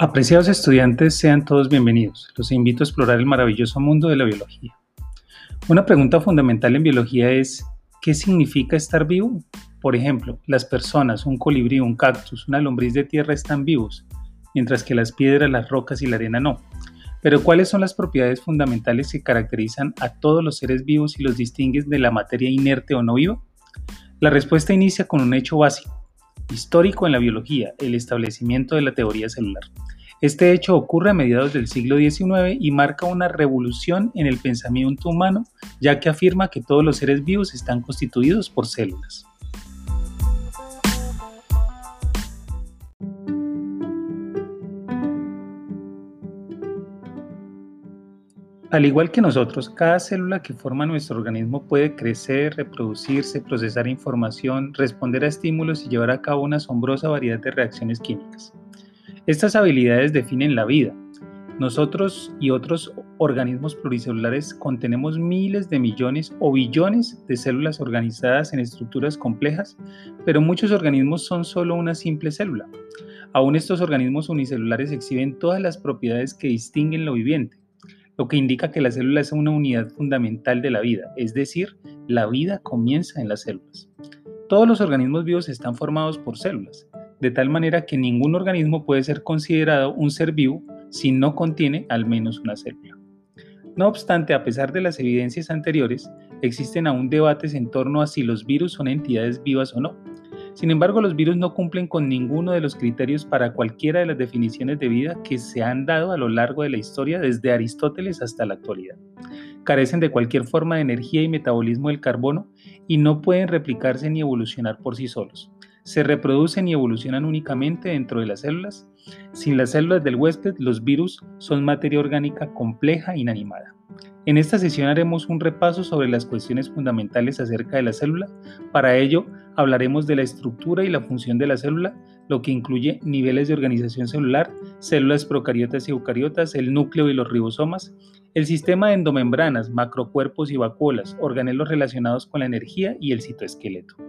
Apreciados estudiantes, sean todos bienvenidos. Los invito a explorar el maravilloso mundo de la biología. Una pregunta fundamental en biología es, ¿qué significa estar vivo? Por ejemplo, las personas, un colibrí, un cactus, una lombriz de tierra están vivos, mientras que las piedras, las rocas y la arena no. Pero ¿cuáles son las propiedades fundamentales que caracterizan a todos los seres vivos y los distinguen de la materia inerte o no viva? La respuesta inicia con un hecho básico histórico en la biología, el establecimiento de la teoría celular. Este hecho ocurre a mediados del siglo XIX y marca una revolución en el pensamiento humano, ya que afirma que todos los seres vivos están constituidos por células. Al igual que nosotros, cada célula que forma nuestro organismo puede crecer, reproducirse, procesar información, responder a estímulos y llevar a cabo una asombrosa variedad de reacciones químicas. Estas habilidades definen la vida. Nosotros y otros organismos pluricelulares contenemos miles de millones o billones de células organizadas en estructuras complejas, pero muchos organismos son solo una simple célula. Aún estos organismos unicelulares exhiben todas las propiedades que distinguen lo viviente lo que indica que la célula es una unidad fundamental de la vida, es decir, la vida comienza en las células. Todos los organismos vivos están formados por células, de tal manera que ningún organismo puede ser considerado un ser vivo si no contiene al menos una célula. No obstante, a pesar de las evidencias anteriores, existen aún debates en torno a si los virus son entidades vivas o no. Sin embargo, los virus no cumplen con ninguno de los criterios para cualquiera de las definiciones de vida que se han dado a lo largo de la historia desde Aristóteles hasta la actualidad. Carecen de cualquier forma de energía y metabolismo del carbono y no pueden replicarse ni evolucionar por sí solos. Se reproducen y evolucionan únicamente dentro de las células. Sin las células del huésped, los virus son materia orgánica compleja inanimada. En esta sesión haremos un repaso sobre las cuestiones fundamentales acerca de la célula. Para ello, hablaremos de la estructura y la función de la célula, lo que incluye niveles de organización celular, células procariotas y eucariotas, el núcleo y los ribosomas, el sistema de endomembranas, macrocuerpos y vacuolas, organelos relacionados con la energía y el citoesqueleto.